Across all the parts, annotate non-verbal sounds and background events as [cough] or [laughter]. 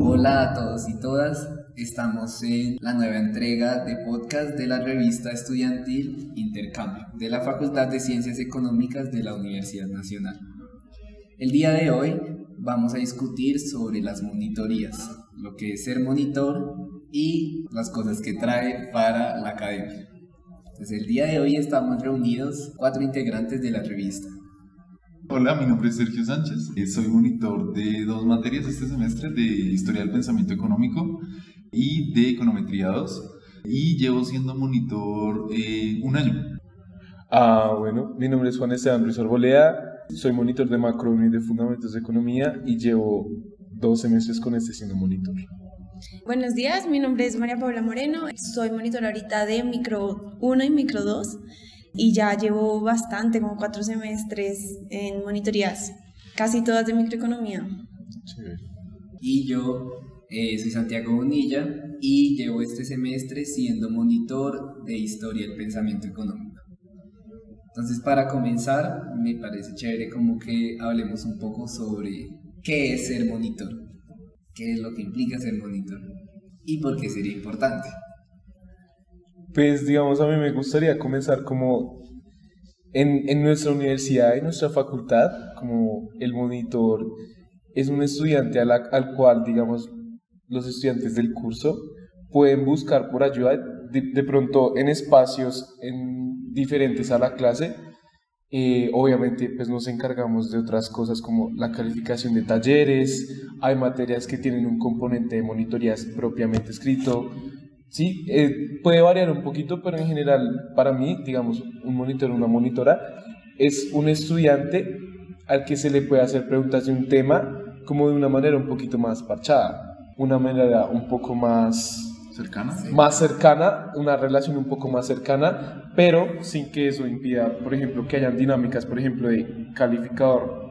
Hola a todos y todas, estamos en la nueva entrega de podcast de la revista estudiantil Intercambio de la Facultad de Ciencias Económicas de la Universidad Nacional. El día de hoy vamos a discutir sobre las monitorías, lo que es ser monitor y las cosas que trae para la academia. Entonces el día de hoy estamos reunidos cuatro integrantes de la revista. Hola, mi nombre es Sergio Sánchez. Eh, soy monitor de dos materias este semestre, de Historia del Pensamiento Económico y de Econometría 2. Y llevo siendo monitor eh, un año. Ah, bueno, mi nombre es Juan Esteban Ruiz Arboleda. Soy monitor de macro y de fundamentos de economía y llevo dos semestres con este siendo monitor. Buenos días, mi nombre es María Paula Moreno. Soy monitor ahorita de micro 1 y micro 2 y ya llevo bastante, como cuatro semestres en monitorías, casi todas de microeconomía. Y yo eh, soy Santiago Bonilla y llevo este semestre siendo monitor de historia del pensamiento económico. Entonces, para comenzar, me parece chévere como que hablemos un poco sobre qué es ser monitor, qué es lo que implica ser monitor y por qué sería importante. Pues digamos, a mí me gustaría comenzar como en, en nuestra universidad, en nuestra facultad, como el monitor es un estudiante al cual, digamos, los estudiantes del curso pueden buscar por ayuda de, pronto en espacios en, diferentes a la clase. Eh, obviamente, pues nos encargamos de otras cosas como la calificación de talleres, hay materias que tienen un componente de monitorías propiamente escrito, Sí, eh, puede variar un poquito, pero en general, para mí, digamos, un monitor o una monitora es un estudiante al que se le puede hacer preguntas de un tema como de una manera un poquito más parchada, una manera un poco más cercana, más cercana, una relación un poco más cercana, pero sin que eso impida, por ejemplo, que hayan dinámicas, por ejemplo, de calificador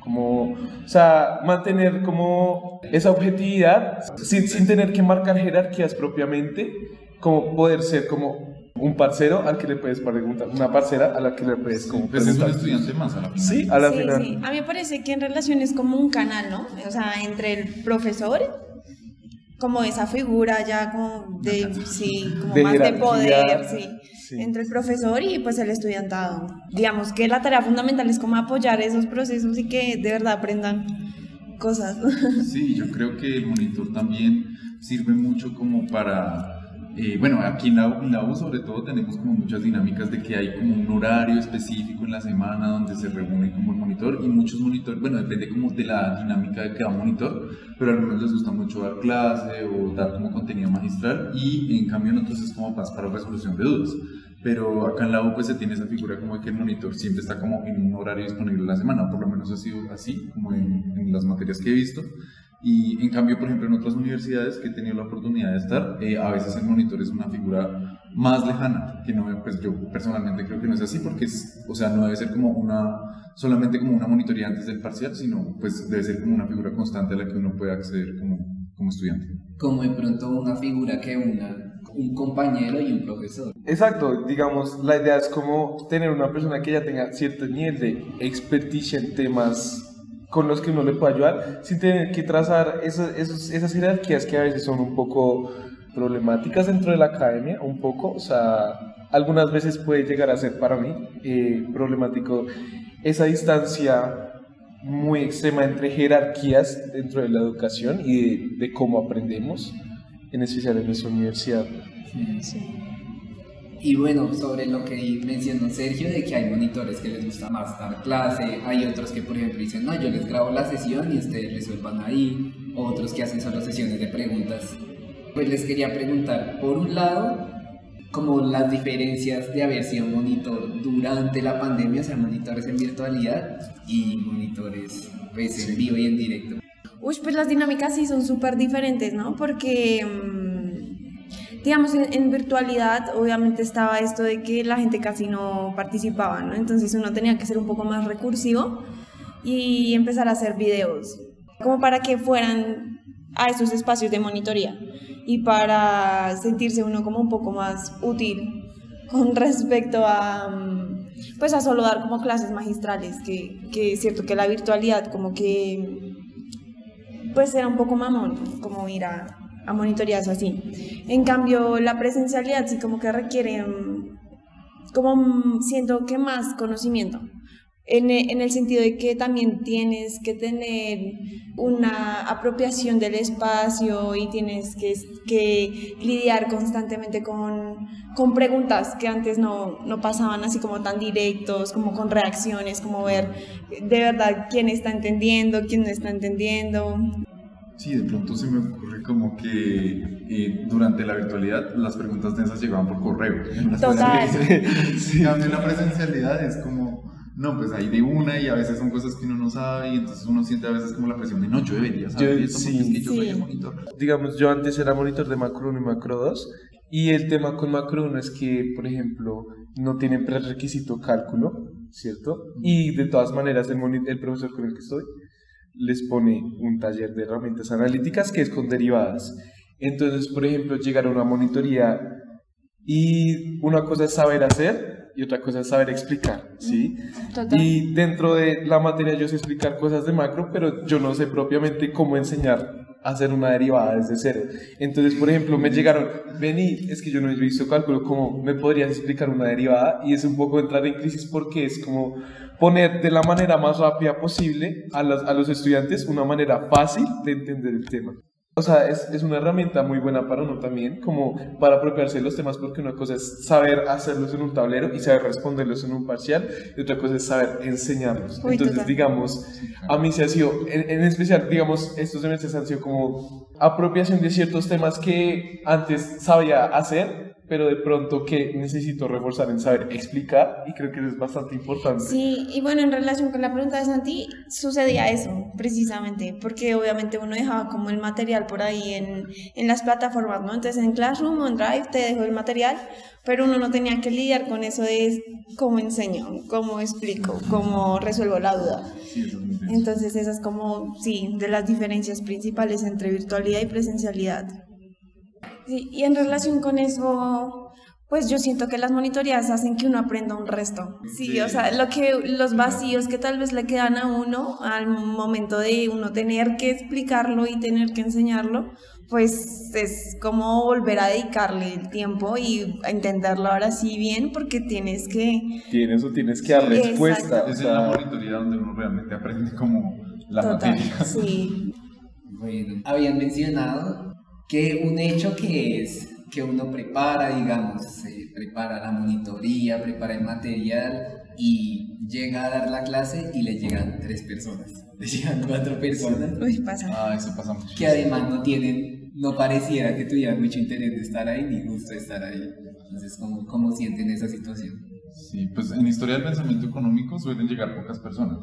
como, o sea, mantener como esa objetividad sin, sin tener que marcar jerarquías propiamente, como poder ser como un parcero al que le puedes preguntar, una parcera a la que le puedes como pues es un estudiante más a la final. Sí, a la sí, final. Sí. A mí me parece que en relación es como un canal, ¿no? O sea, entre el profesor, como esa figura ya como de, sí, como De más de poder, sí. Sí. Entre el profesor y pues el estudiantado. Digamos que la tarea fundamental es como apoyar esos procesos y que de verdad aprendan cosas. Sí, yo creo que el monitor también sirve mucho como para, eh, bueno, aquí en la, en la U sobre todo tenemos como muchas dinámicas de que hay como un horario específico en la semana donde se reúne como el monitor y muchos monitores, bueno, depende como de la dinámica de cada monitor, pero a algunos les gusta mucho dar clase o dar como contenido magistral y en cambio en otros es como más para resolución de dudas. Pero acá en la U pues se tiene esa figura como de que el monitor siempre está como en un horario disponible a la semana, por lo menos ha sido así, como en, en las materias que he visto. Y en cambio, por ejemplo, en otras universidades que he tenido la oportunidad de estar, eh, a veces el monitor es una figura más lejana, que no, pues yo personalmente creo que no es así, porque es, o sea, no debe ser como una, solamente como una monitoría antes del parcial, sino pues debe ser como una figura constante a la que uno puede acceder como, como estudiante. Como de pronto una figura que una un compañero y un profesor. Exacto, digamos, la idea es como tener una persona que ya tenga cierto nivel de experticia en temas con los que uno le puede ayudar, sin tener que trazar esos, esas jerarquías que a veces son un poco problemáticas dentro de la academia, un poco, o sea, algunas veces puede llegar a ser para mí eh, problemático esa distancia muy extrema entre jerarquías dentro de la educación y de, de cómo aprendemos, en especial en nuestra universidad. Sí. Y bueno, sobre lo que mencionó Sergio, de que hay monitores que les gusta más dar clase, hay otros que por ejemplo dicen, no, yo les grabo la sesión y ustedes resuelvan ahí, otros que hacen solo sesiones de preguntas. Pues les quería preguntar, por un lado, como las diferencias de haber sido monitor durante la pandemia, o sea, monitores en virtualidad y monitores pues, en vivo y en directo. Uy, pues las dinámicas sí son súper diferentes, ¿no? Porque, mmm, digamos, en, virtualidad obviamente estaba esto de que la gente casi no participaba, ¿no? Entonces uno tenía que ser un poco más recursivo y empezar a hacer videos, como para que fueran a esos espacios de monitoría y para sentirse uno como un poco más útil con [laughs] respecto a pues a solo dar como clases magistrales que, que es cierto que la virtualidad como que pues era un poco mamón, como ir a, a monitorear así. En cambio, la presencialidad sí como que requiere, mm, como mm, siento que más conocimiento. En, e- en el sentido de que también tienes que tener una apropiación del espacio y tienes que, que lidiar constantemente con, con preguntas que antes no, no pasaban así como tan directos, como con reacciones, como ver de verdad quién está entendiendo, quién no está entendiendo. Sí, de pronto se me ocurre como que eh, durante la virtualidad las preguntas densas llegaban por correo. Las Total. presenciales- En [laughs] cambio, la presencialidad es como, no, pues hay de una y a veces son cosas que uno no sabe y entonces uno siente a veces como la presión de, no, yo debería saber Yo- esto porque sí. es que yo soy Sí. el monitor. digamos, yo antes era monitor de Macro 1 y Macro 2 y el tema con Macro 1 es que, por ejemplo, no tienen prerequisito cálculo, ¿cierto? Y de todas maneras el, el profesor con el que estoy les pone un taller de herramientas analíticas que es con derivadas. Entonces, por ejemplo, llegar a una monitoría y una cosa es saber hacer y otra cosa es saber explicar, ¿sí? Total. Y dentro de la materia yo sé explicar cosas de macro, pero yo no sé propiamente cómo enseñar hacer una derivada desde cero. Entonces, por ejemplo, me llegaron, vení, es que yo no he visto cálculo, ¿cómo me podrías explicar una derivada? Y es un poco entrar en crisis porque es como poner de la manera más rápida posible a, las- a los estudiantes una manera fácil de entender el tema. O sea, es, es una herramienta muy buena para uno también, como para apropiarse de los temas, porque una cosa es saber hacerlos en un tablero y saber responderlos en un parcial, y otra cosa es saber enseñarlos. Uy, Entonces, total. digamos, a mí se ha sido, en, en especial, digamos, estos semestres han sido como apropiación de ciertos temas que antes sabía hacer, pero de pronto que necesito reforzar en saber explicar, y creo que eso es bastante importante. Sí, y bueno, en relación con la pregunta de Santi, sucedía eso, precisamente, porque obviamente uno dejaba como el material por ahí en, en las plataformas, ¿no? Entonces en Classroom o en Drive te dejo el material, pero uno no tenía que lidiar con eso de cómo enseño, cómo explico, cómo resuelvo la duda. Sí, eso es. Entonces como, sí, de las diferencias principales entre virtualidad y presencialidad. Sí, y en relación con eso, pues yo siento que las monitorías hacen que uno aprenda un resto. Sí, Sí. o sea, lo que, los vacíos que tal vez le quedan a uno al momento de uno tener que explicarlo y tener que enseñarlo, pues es como volver a dedicarle el tiempo y a entenderlo ahora sí bien, porque tienes que... Tienes o tienes que dar Sí, respuesta. exacto. o Es en la monitoría donde uno realmente aprende como la Total, materia. sí. Bueno, habían mencionado que un hecho que es que uno prepara, digamos, se prepara la monitoría, prepara el material y llega a dar la clase y le llegan tres personas, [laughs] le llegan cuatro personas Uy, pasa. Ah, eso pasa mucho. que además no tienen, no pareciera que tuvieran mucho interés de estar ahí ni gusto de estar ahí. Entonces, ¿cómo, cómo sienten esa situación? Sí, pues en historia del pensamiento económico suelen llegar pocas personas.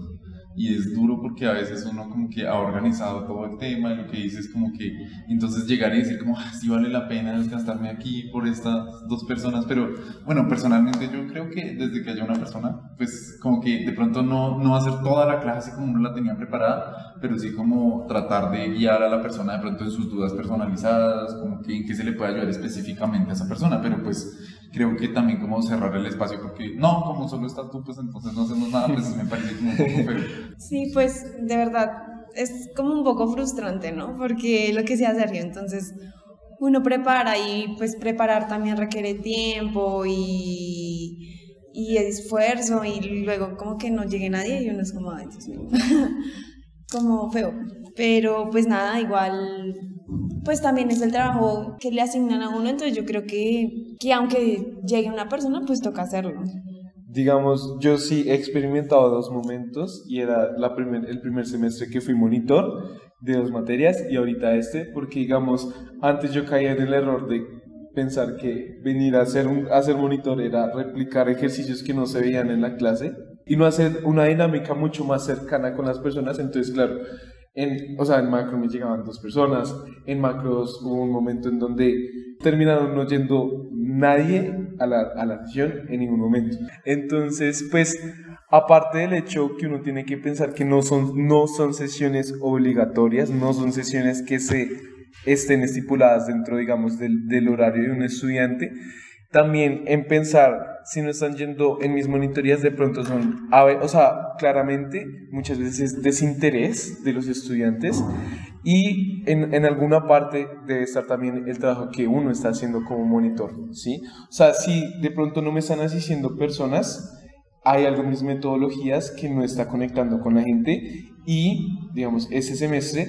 Y es duro porque a veces uno como que ha organizado todo el tema y lo que dice es como que entonces llegar y decir como, ah, sí vale la pena gastarme aquí por estas dos personas. Pero bueno, personalmente yo creo que desde que haya una persona, pues como que de pronto no, no hacer toda la clase como uno la tenía preparada, pero sí como tratar de guiar a la persona de pronto en sus dudas personalizadas, como que en qué se le puede ayudar específicamente a esa persona. Pero pues creo que también como cerrar el espacio porque no, como solo estás tú, pues entonces no hacemos nada, pues me parece como un poco feo. Sí, pues de verdad es como un poco frustrante, ¿no? Porque lo que sea Sergio, entonces uno prepara y pues preparar también requiere tiempo y, y esfuerzo y luego como que no llegue nadie y uno es como, ay, Dios [laughs] como feo. Pero pues nada, igual pues también es el trabajo que le asignan a uno, entonces yo creo que, que aunque llegue una persona, pues toca hacerlo. digamos, yo sí he experimentado dos momentos y era la primer, el primer semestre que fui monitor de dos materias y ahorita este, porque digamos, antes yo caía en el error de pensar que venir a ser, un, a ser monitor era replicar ejercicios que no se veían en la clase y no hacer una dinámica mucho más cercana con las personas, entonces claro, en, o sea, en macro me llegaban dos personas, en macros hubo un momento en donde terminaron no yendo nadie a la, a la sesión en ningún momento. Entonces, pues, aparte del hecho que uno tiene que pensar que no son, no son sesiones obligatorias, no son sesiones que se estén estipuladas dentro, digamos, del, del horario de un estudiante, también en pensar si no están yendo en mis monitorías de pronto son, o sea, claramente muchas veces es desinterés de los estudiantes y en, en, alguna parte debe estar también el trabajo que uno está haciendo como monitor, ¿sí? O sea, si de pronto no me están asistiendo personas, hay algunas metodologías que no está conectando con la gente y, digamos, ese semestre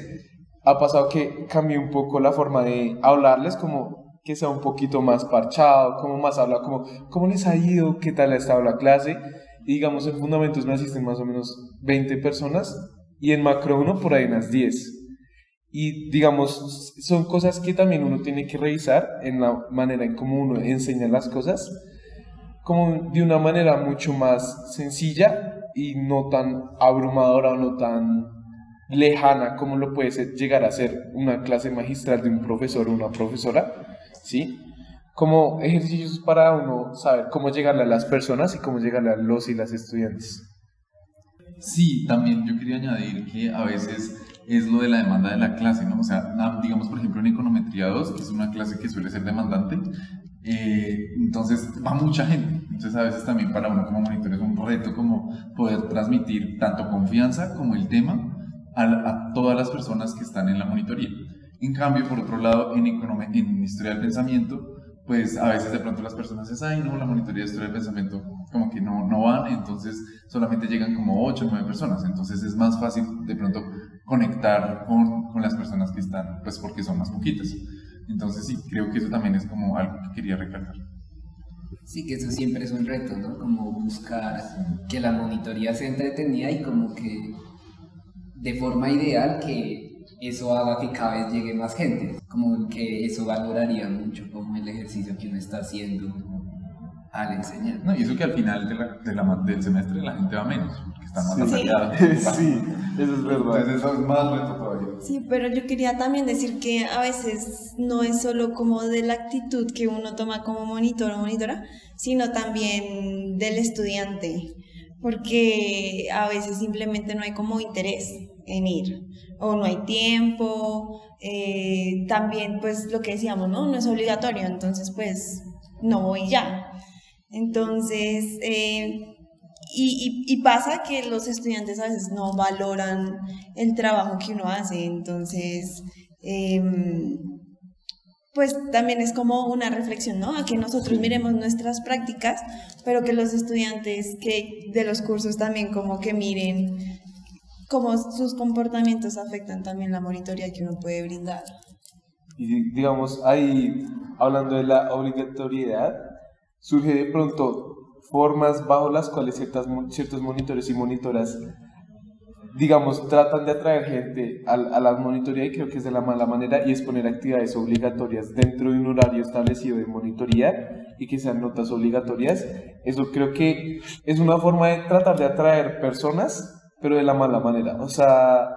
ha pasado que cambié un poco la forma de hablarles, como que sea un poquito más parchado, como más habla, como, ¿cómo les ha ido? ¿Qué tal ha estado la clase? Y digamos, en Fundamentos me asisten más o menos 20 personas y en Macro 1 por ahí unas 10. Y digamos, son cosas que también uno tiene que revisar en la manera en cómo uno enseña las cosas como de una manera mucho más sencilla y no tan abrumadora o no tan lejana como lo puede ser, llegar a ser una clase magistral de un profesor o una profesora, ¿sí? Como ejercicios para uno saber cómo llegarle a las personas y cómo llegarle a los y las estudiantes. Sí, también yo quería añadir que a veces es lo de la demanda de la clase, ¿no? O sea, digamos, por ejemplo, en Econometría 2, que es una clase que suele ser demandante, eh, entonces va mucha gente. Entonces a veces también para uno como monitor es un reto como poder transmitir tanto confianza como el tema a, a todas las personas que están en la monitoría. En cambio, por otro lado, en, en historia del pensamiento, pues a veces de pronto las personas dicen, ay no, la monitoría de historia del pensamiento como que no, no van, entonces solamente llegan como 8 o 9 personas, entonces es más fácil de pronto conectar con, con las personas que están, pues porque son más poquitas. Entonces sí, creo que eso también es como algo que quería recalcar. Sí, que eso siempre es un reto, ¿no? Como buscar que la monitoría sea entretenida y como que de forma ideal que eso haga que cada vez llegue más gente, como que eso valoraría mucho como el ejercicio que uno está haciendo al enseñar. No, y eso que al final de la, de la, del semestre la gente va menos, porque está más sí. [laughs] sí, eso es verdad. Entonces eso es más reto todavía. Sí, pero yo quería también decir que a veces no es solo como de la actitud que uno toma como monitor o monitora, sino también del estudiante, porque a veces simplemente no hay como interés en ir o no hay tiempo, eh, también pues lo que decíamos, ¿no? No es obligatorio, entonces pues no voy ya. Entonces, eh, y, y, pasa que los estudiantes a veces no valoran el trabajo que uno hace, entonces, em, pues también es como una reflexión, ¿no? A que nosotros miremos nuestras prácticas, pero que los estudiantes que de los cursos también como que miren cómo sus comportamientos afectan también la monitoría que uno puede brindar. Y digamos, ahí, hablando de la obligatoriedad, surge de pronto formas bajo las cuales ciertas, ciertos monitores y monitoras, digamos, tratan de atraer gente a, a la monitoría y creo que es de la mala manera y es poner actividades obligatorias dentro de un horario establecido de monitoría y que sean notas obligatorias. Eso creo que es una forma de tratar de atraer personas, pero de la mala manera. O sea,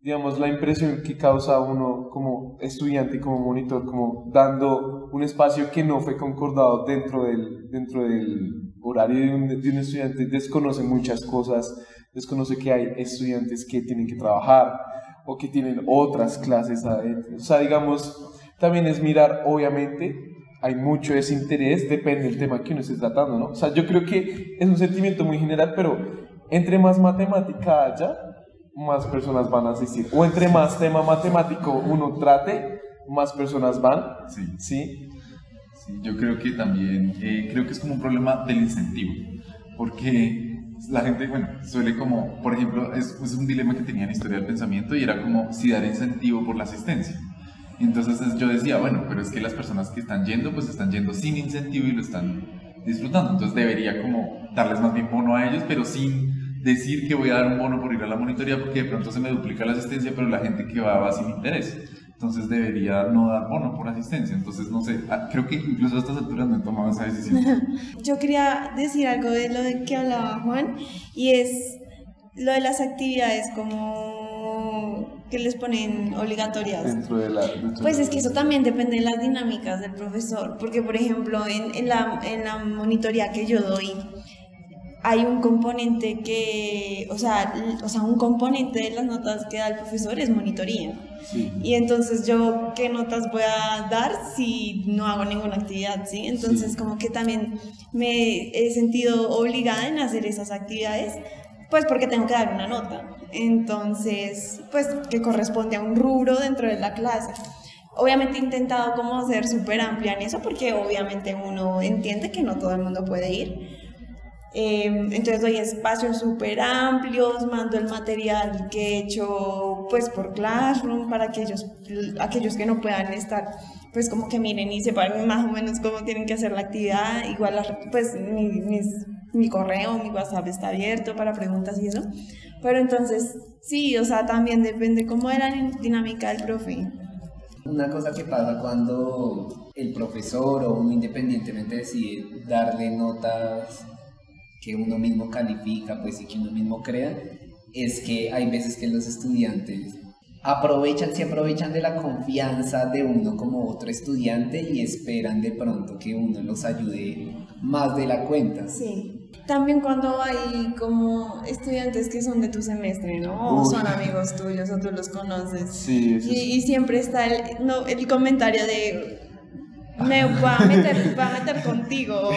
digamos, la impresión que causa uno como estudiante y como monitor, como dando un espacio que no fue concordado dentro del, dentro del horario de un, de un estudiante, desconoce muchas cosas, desconoce que hay estudiantes que tienen que trabajar o que tienen otras clases adentro. O sea, digamos, también es mirar, obviamente, hay mucho desinterés, depende del tema que uno esté tratando, ¿no? O sea, yo creo que es un sentimiento muy general, pero entre más matemática haya, más personas van a asistir. O entre más tema matemático uno trate, más personas van. Sí. ¿sí? Sí, yo creo que también, eh, creo que es como un problema del incentivo, porque la gente, bueno, suele como, por ejemplo, es, es un dilema que tenía en Historia del Pensamiento y era como si dar incentivo por la asistencia. Entonces yo decía, bueno, pero es que las personas que están yendo, pues están yendo sin incentivo y lo están disfrutando. Entonces debería como darles más bien bono a ellos, pero sin decir que voy a dar un bono por ir a la monitoría porque de pronto se me duplica la asistencia, pero la gente que va va sin interés. Entonces debería no dar bono por asistencia. Entonces, no sé, ah, creo que incluso a estas alturas no he tomado esa decisión. [laughs] Yo quería decir algo de lo de que hablaba Juan y es lo de las actividades como que les ponen obligatorias. Dentro de la, dentro Pues es que eso también depende de las dinámicas del profesor, porque por ejemplo en, en, la, en la monitoría que yo doy, hay un componente que, o sea, o sea, un componente de las notas que da el profesor es monitoría. Sí. Y entonces yo, ¿qué notas voy a dar si no hago ninguna actividad? ¿sí? Entonces como que también me he sentido obligada en hacer esas actividades, pues porque tengo que dar una nota. Entonces, pues que corresponde a un rubro dentro de la clase. Obviamente he intentado como ser súper amplia en eso porque obviamente uno entiende que no todo el mundo puede ir. Eh, entonces doy espacios súper amplios, mando el material que he hecho pues por Classroom para aquellos, aquellos que no puedan estar pues como que miren y sepan más o menos cómo tienen que hacer la actividad. Igual pues mi, mis- mi correo, mi WhatsApp está abierto para preguntas y eso. Pero entonces sí, o sea, también depende cómo de la dinámica del profe. Una cosa que pasa cuando el profesor o uno independientemente decide darle notas que uno mismo califica, pues y que uno mismo crea, es que hay veces que los estudiantes aprovechan, se aprovechan de la confianza de uno como otro estudiante y esperan de pronto que uno los ayude más de la cuenta. Sí. También cuando hay como estudiantes que son de tu semestre, ¿no? O son amigos tuyos o tú los conoces. Sí, eso Y, y siempre está el, no, el comentario de me voy a meter, voy a meter contigo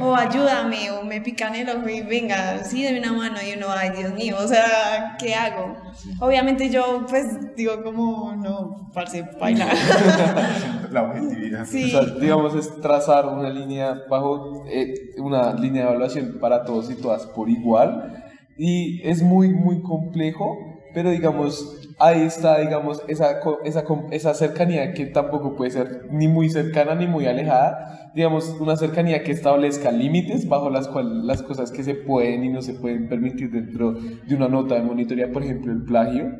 o, o ayúdame o me pican el ojo y venga, sí, deme una mano y uno, ay Dios mío, o sea, ¿qué hago? Obviamente yo pues digo como, no, parce, baila. [laughs] La objetividad. Sí. O sea, digamos, es trazar una línea bajo eh, una línea de evaluación para todos y todas por igual. Y es muy, muy complejo, pero digamos, ahí está, digamos, esa, esa, esa cercanía que tampoco puede ser ni muy cercana ni muy alejada. Digamos, una cercanía que establezca límites bajo las cuales las cosas que se pueden y no se pueden permitir dentro de una nota de monitoría, por ejemplo, el plagio.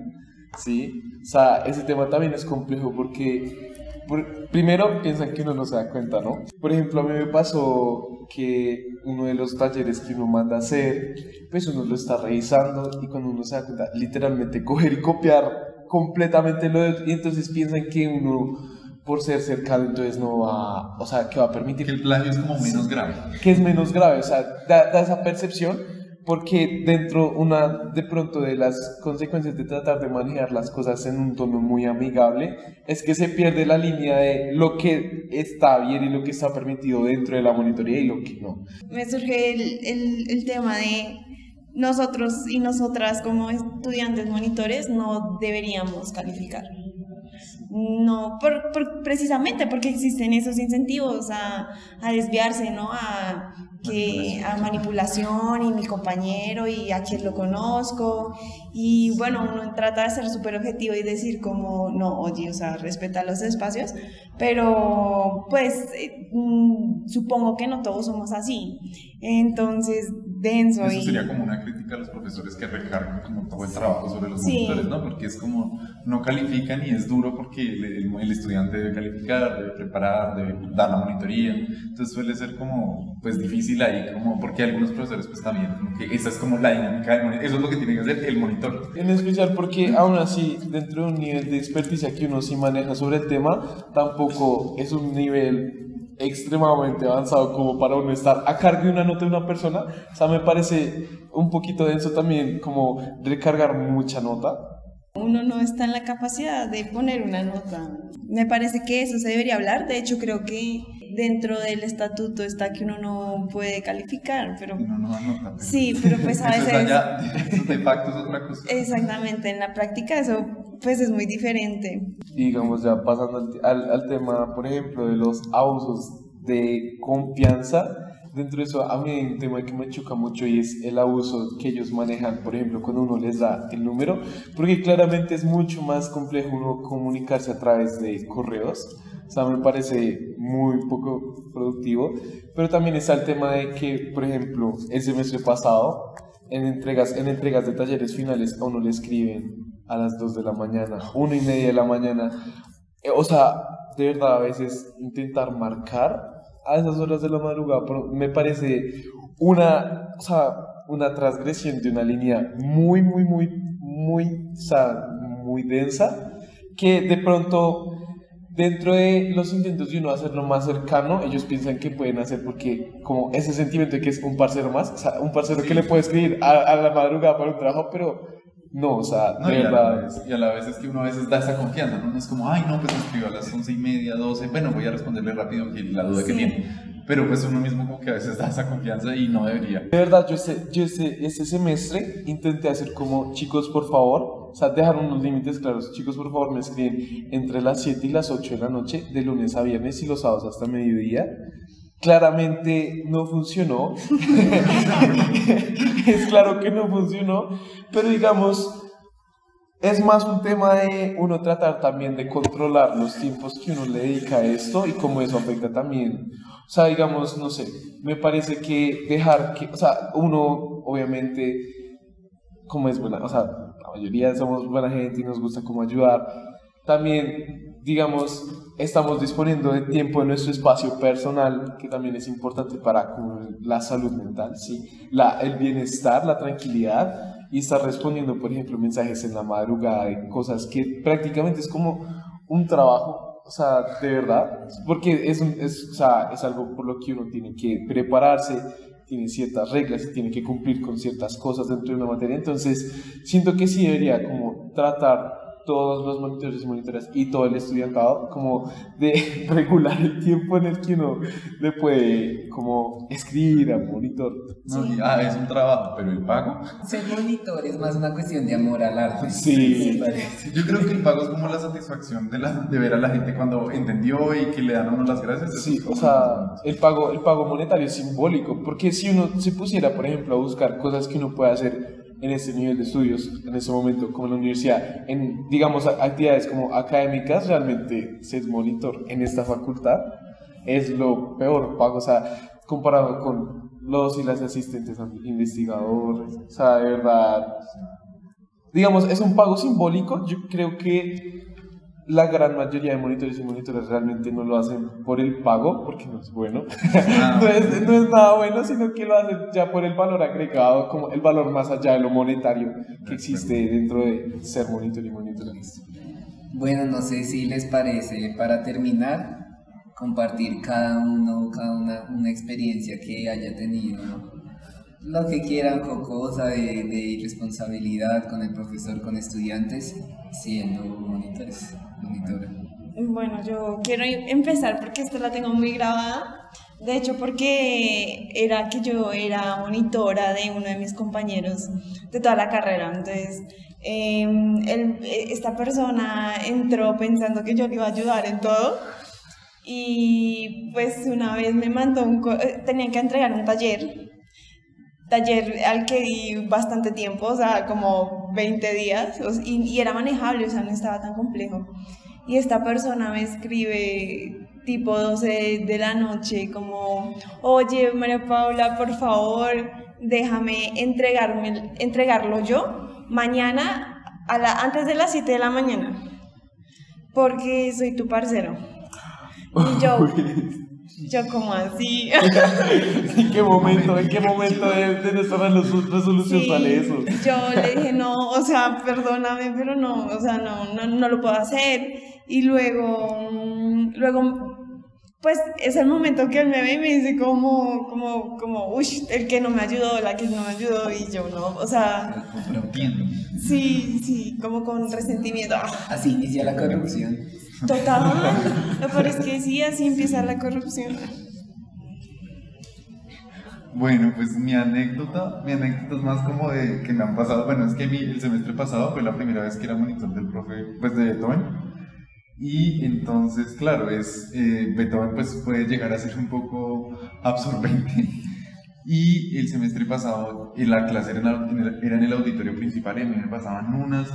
Sí, o sea, ese tema también es complejo porque por- primero piensan que uno no se da cuenta, ¿no? Por ejemplo, a mí me pasó que uno de los talleres que uno manda a hacer, pues uno lo está revisando y cuando uno se da cuenta, literalmente [laughs] coger y copiar completamente lo de, y entonces piensan que uno por ser cercano entonces no va, o sea, que va a permitir Que el plagio es como menos grave. que es menos grave, o sea, da, da esa percepción porque dentro una de pronto de las consecuencias de tratar de manejar las cosas en un tono muy amigable es que se pierde la línea de lo que está bien y lo que está permitido dentro de la monitoría y lo que no. me surge el, el, el tema de nosotros y nosotras como estudiantes monitores no deberíamos calificar. No, por, por- precisamente porque existen esos incentivos a, a desviarse, ¿no? A, que, a manipulación y mi compañero y a quien lo conozco. Y bueno, uno trata de ser súper objetivo y decir como, no, oye, o sea, respeta los espacios, pero pues eh, mm, supongo que no todos somos así. Entonces, denso Eso y... sería como una crítica a los profesores que recargan como todo el trabajo sobre los Sí. monitores, ¿no? Porque es como, no califican y es duro porque el, el- el estudiante debe calificar, debe preparar, debe dar la monitoría. Entonces suele ser como, pues difícil ahí, como, porque algunos profesores pues también, como que esa es como la dinámica del monitor, eso es lo que tiene que hacer el monitor. En especial porque aún así, dentro de un nivel de experticia que uno sí maneja sobre el tema, tampoco es un nivel extremadamente avanzado como para uno estar a cargo de una nota de una persona. O sea, me parece un poquito denso también como recargar mucha nota. Uno no está en la capacidad de poner una nota. Me parece que eso se debería hablar. De hecho, creo que dentro del estatuto está que uno no puede calificar, pero No, no anota. pero- sí, pero pues a Eso es veces allá, [laughs] eso de facto es otra cosa. exactamente en la práctica eso pues es muy diferente. Y digamos, ya pasando al, al- tema, por ejemplo, de los abusos de confianza, dentro de eso a mí hay un tema que me choca mucho y es el abuso que ellos manejan, por ejemplo, cuando uno les da el número, porque claramente es mucho más complejo uno comunicarse a través de correos. O sea, me parece muy poco productivo. Pero también está el tema de que, por ejemplo, el semestre pasado, en entregas, en entregas de talleres finales, a uno le escriben a las 2 de la mañana, una y media de la mañana. Eh, O sea, de verdad, a veces intentar marcar a esas horas de la madrugada me parece una, o sea, una transgresión de una línea muy, muy, muy, muy, o sea, muy densa, que de pronto dentro de los intentos de uno hacerlo más cercano, ellos piensan que pueden hacer porque como ese sentimiento de que es un parcero más, o sea, un parcero que le puede escribir a, a la madrugada para un trabajo, pero no, o sea, No, de y, a la verdad. vez, y a la vez es que uno a veces da esa confianza, ¿no? No es como, ay, no, pues escribió a las once y media, doce, bueno, voy a responderle rápido que la duda que Sí. tiene. Pero pues uno mismo como que a veces da esa confianza y no debería. De verdad, yo, este, yo este, este semestre intenté hacer como, chicos, por favor, o sea, dejar unos límites claros. Chicos, por favor, me escriben entre las 7 y las 8 de la noche, de lunes a viernes y los sábados hasta mediodía. Claramente no funcionó. [laughs] es claro que no funcionó, pero digamos, es más un tema de uno tratar también de controlar los tiempos que uno le dedica a esto y cómo eso afecta también. O sea, digamos, no sé, me parece que dejar que, o sea, uno obviamente, como es buena, o sea, la mayoría somos buena gente y nos gusta como ayudar, también, digamos, estamos disponiendo de tiempo en nuestro espacio personal, que también es importante para la salud mental, ¿sí? La, el bienestar, la tranquilidad, y estar respondiendo, por ejemplo, mensajes en la madrugada de cosas que prácticamente es como un trabajo, o sea, de verdad, porque es, es, o sea, es algo por lo que uno tiene que prepararse, tiene ciertas reglas y tiene que cumplir con ciertas cosas dentro de una materia, entonces siento que sí debería como tratar todos los monitores y monitoras y todo el estudiantado como de [laughs] regular el tiempo en el que uno le puede como escribir al monitor. ¿no? Sí. Ah, es un trabajo, pero el pago. Ser monitor es más una cuestión de amor al arte. Sí. parece. Yo creo que el pago es como la satisfacción de, la, de ver a la gente cuando entendió y que le dan a uno las gracias. Sí, o sea, el pago, el pago monetario es simbólico, porque si uno se pusiera, por ejemplo, a buscar cosas que uno puede hacer en este nivel de estudios, en ese momento, como en la universidad, en, digamos, actividades como académicas, realmente ser monitor en esta facultad es lo peor pago, o sea, comparado con los y las asistentes investigadores, o sea, de verdad, digamos, es un pago simbólico, yo creo que la gran mayoría de monitores y monitoras realmente no lo hacen por el pago, porque no es bueno. [laughs] No, es, no es nada bueno, sino que lo hacen ya por el valor agregado, como el valor más allá de lo monetario que existe dentro de ser monitor y monitora. Bueno, no sé si les parece, para terminar, compartir cada uno, cada una, una experiencia que haya tenido, ¿no? Lo que quieran, jocosa, de, de irresponsabilidad con el profesor, con estudiantes, siendo monitores, monitora. Bueno, yo quiero empezar porque esta la tengo muy grabada. De hecho, porque era que yo era monitora de uno de mis compañeros de toda la carrera. Entonces, eh, él- eh, esta persona entró pensando que yo le iba a ayudar en todo. Y pues una vez me mandó un... eh, Tenía que entregar un taller. Taller al que di bastante tiempo, o sea, como 20 días. y era manejable, o sea, no estaba tan complejo. Y esta persona me escribe tipo 12 de la noche como, oye María Paula, por favor, déjame entregarme, entregarlo yo mañana a la, antes de las 7 de la mañana, porque soy tu parcero. Y yo, [laughs] yo como así. [laughs] ¿En qué momento, en qué momento de, de nuestra resolu- resolución Sí, sale eso? Yo le dije, no, o sea, perdóname, pero no, o sea, no, no, no lo puedo hacer. Y luego, mm, luego, pues es el momento que él me ve y me dice como, como, como, uy, el que no me ayudó, la que no me ayudó, y yo no, o sea, sí, sí, como con resentimiento. Así inicia la corrupción. Total, peor es que sí, así empieza la corrupción. Bueno, pues mi anécdota, mi anécdota es más como de que me han pasado, bueno, es que mi, el semestre pasado fue la primera vez que era monitor del profe, pues de Beethoven, y entonces, claro, es, eh, Beethoven pues puede llegar a ser un poco absorbente, y el semestre pasado la clase era en el, era en el auditorio principal y a mí me pasaban unas,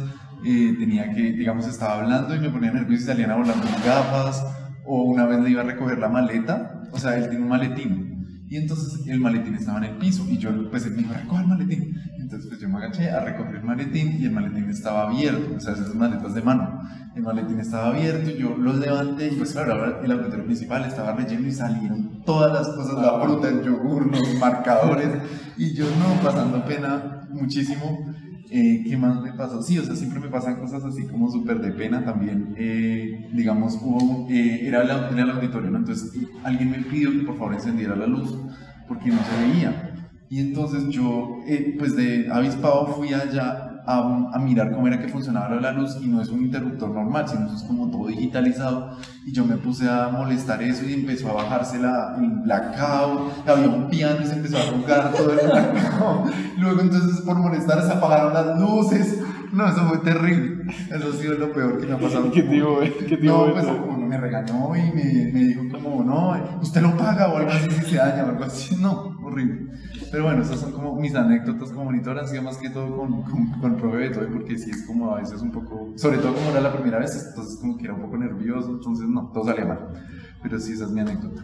eh, tenía que, digamos, estaba hablando y me ponía nervioso y salían a volar mis gafas, o una vez le iba a recoger la maleta, o sea, él tiene un maletín, y entonces el maletín estaba en el piso y yo, pues él me dijo, recoge el maletín. Entonces pues yo me agaché a recoger el maletín y el maletín estaba abierto, o sea, esas maletas de mano. El maletín estaba abierto y yo lo levanté y pues claro, el auditorio principal estaba relleno y salieron todas las cosas, la fruta, el yogur, los marcadores y yo no, pasando pena muchísimo. Eh, ¿Qué más me pasó? Sí, o sea, siempre me pasan cosas así como súper de pena también. eh, digamos, hubo, eh, era, el, au- era el auditorio, ¿no? Entonces alguien me pidió que por favor encendiera la luz porque no se veía. Y entonces yo, eh, pues de avispado fui allá a, a, mirar cómo era que funcionaba la luz y no es un interruptor normal, sino es como todo digitalizado. Y yo me puse a molestar eso y empezó a bajarse la, el blackout, había un piano y se empezó a jugar todo el [laughs] blackout. Luego entonces por molestar se apagaron las luces. No, eso fue terrible. Eso ha sido lo peor que me ha pasado. ¿Qué digo, ¿Qué digo No, pues como me regañó y me, me dijo como, no, usted lo paga o algo así si se daña o algo así. No, horrible. Pero bueno, esas son como mis anécdotas como monitor, han sido más que todo con, con, con profe Beto, porque sí es como a veces un poco, sobre todo como era la primera vez, entonces como que era un poco nervioso, entonces no, todo salía mal. Pero sí, esa es mi anécdota.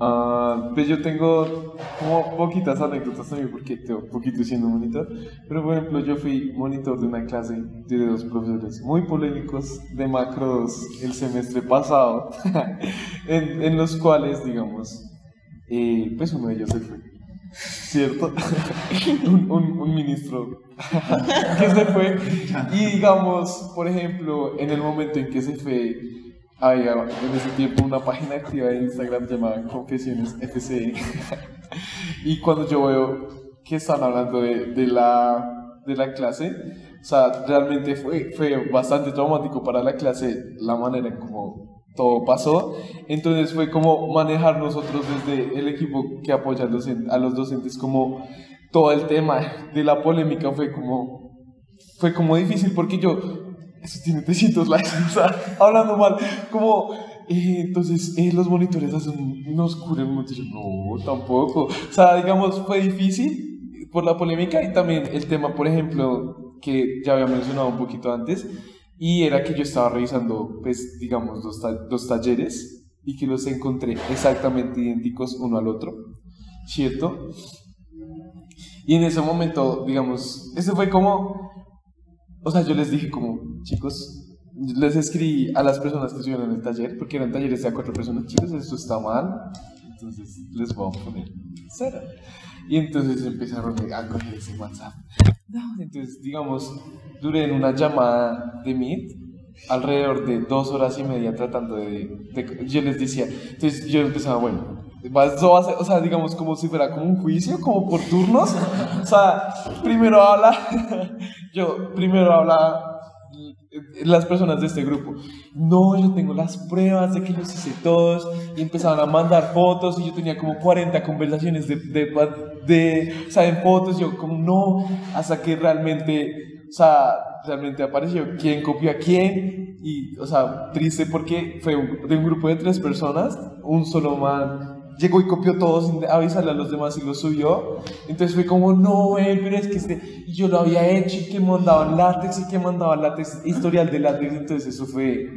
Uh, pues yo tengo como poquitas anécdotas también porque tengo poquito siendo monitor, pero por ejemplo yo fui monitor de una clase de dos profesores muy polémicos de macros el semestre pasado, [laughs] en, en, los cuales digamos, eh, pues uno de ellos se fue, ¿cierto? [laughs] un, un, un ministro [laughs] que se fue y digamos, por ejemplo, en el momento en que se fue había en ese tiempo una página activa de Instagram llamada Confesiones FCE. [laughs] y cuando yo veo que están hablando de, de, la, de la clase, o sea, realmente fue, fue bastante traumático para la clase la manera como todo pasó. Entonces fue como manejar nosotros desde el equipo que apoya a los docentes, como todo el tema de la polémica fue como, fue como difícil porque yo eso tiene 300 likes, o sea, hablando mal, como, eh, entonces, eh, los monitores hacen, nos cubren mucho, no, tampoco, o sea, digamos, fue difícil por la polémica y también el tema, por ejemplo, que ya había mencionado un poquito antes, y era que yo estaba revisando, pues, digamos, dos, ta dos talleres y que los encontré exactamente idénticos uno al otro, ¿cierto? Y en ese momento, digamos, ese fue como o sea, yo les dije como, chicos, les escribí a las personas que estuvieron en el taller, porque eran talleres de a cuatro personas, chicos, esto está mal, entonces les voy a poner cero. Y entonces empezaron a coger ese WhatsApp. entonces, digamos, duré en una llamada de Meet alrededor de dos horas y media tratando de, de yo les decía, entonces yo empezaba, bueno, o sea, digamos como si fuera como un juicio, como por turnos. O sea, primero habla, yo, primero habla las personas de este grupo. No, yo tengo las pruebas de que los hice todos. Y empezaban a mandar fotos y yo tenía como 40 conversaciones de, de, de, o sea, en fotos. Yo como no, hasta que realmente, o sea, realmente apareció quién copió a quién. Y, o sea, triste porque fue de un grupo de tres personas, un solo man llegó y copió todo sin avisarle a los demás y lo subió. Entonces fue como, no, pero es que este, yo lo había hecho y que mandaba látex y que mandaba látex, historial de látex. Entonces eso fue,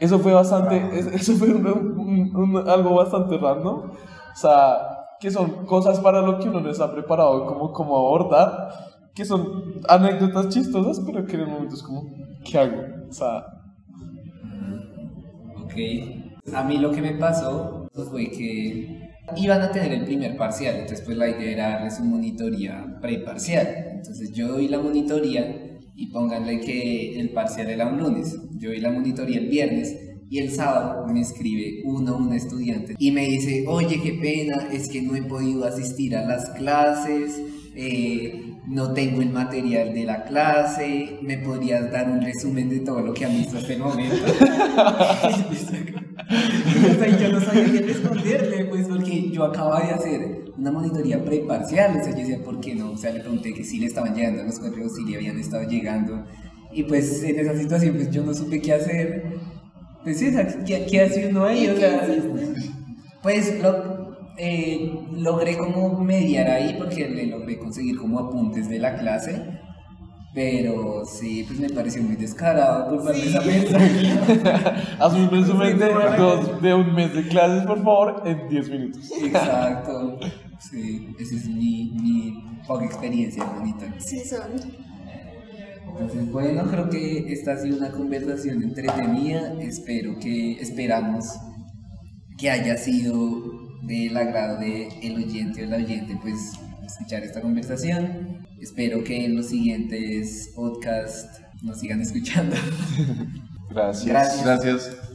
eso fue bastante, eso fue algo bastante random. O sea, que son cosas para lo que uno no está preparado, como, como abordar, que son anécdotas chistosas, pero que en el momento es como, ¿qué hago? O sea... Ok. A mí lo que me pasó fue que iban a tener el primer parcial, entonces pues la idea era darles una monitoría preparcial. Entonces yo doy la monitoría y pónganle que el parcial era un lunes, yo doy la monitoría el viernes y el sábado me escribe uno, un estudiante y me dice, oye, qué pena, es que no he podido asistir a las clases, eh, no tengo el material de la clase, me podrías dar un resumen de todo lo que han visto hasta el momento. [laughs] yo no sabía qué responderle, pues porque yo acababa de hacer una monitoría preparcial, o sea, yo decía, ¿por qué no? O sea, le pregunté que si le estaban llegando los correos, si le habían estado llegando, y pues en esa situación, pues yo no supe qué hacer. Pues sí, o sea, ¿qué, qué hace uno ahí? O sea, pues lo, eh, logré como mediar ahí porque le logré conseguir como apuntes de la clase pero sí, pues me pareció muy descarado por parte de esa mesa. [laughs] Hazme un resumen de, de un mes de clases, por favor, en 10 minutos. Exacto. Sí, esa es mi, mi poca experiencia bonita. Sí, son. Entonces, bueno, creo que esta ha sido una conversación entretenida. Espero que, esperamos que haya sido del agrado del el oyente o la oyente, pues escuchar esta conversación. Espero que en los siguientes podcasts nos sigan escuchando. [laughs] Gracias. Gracias.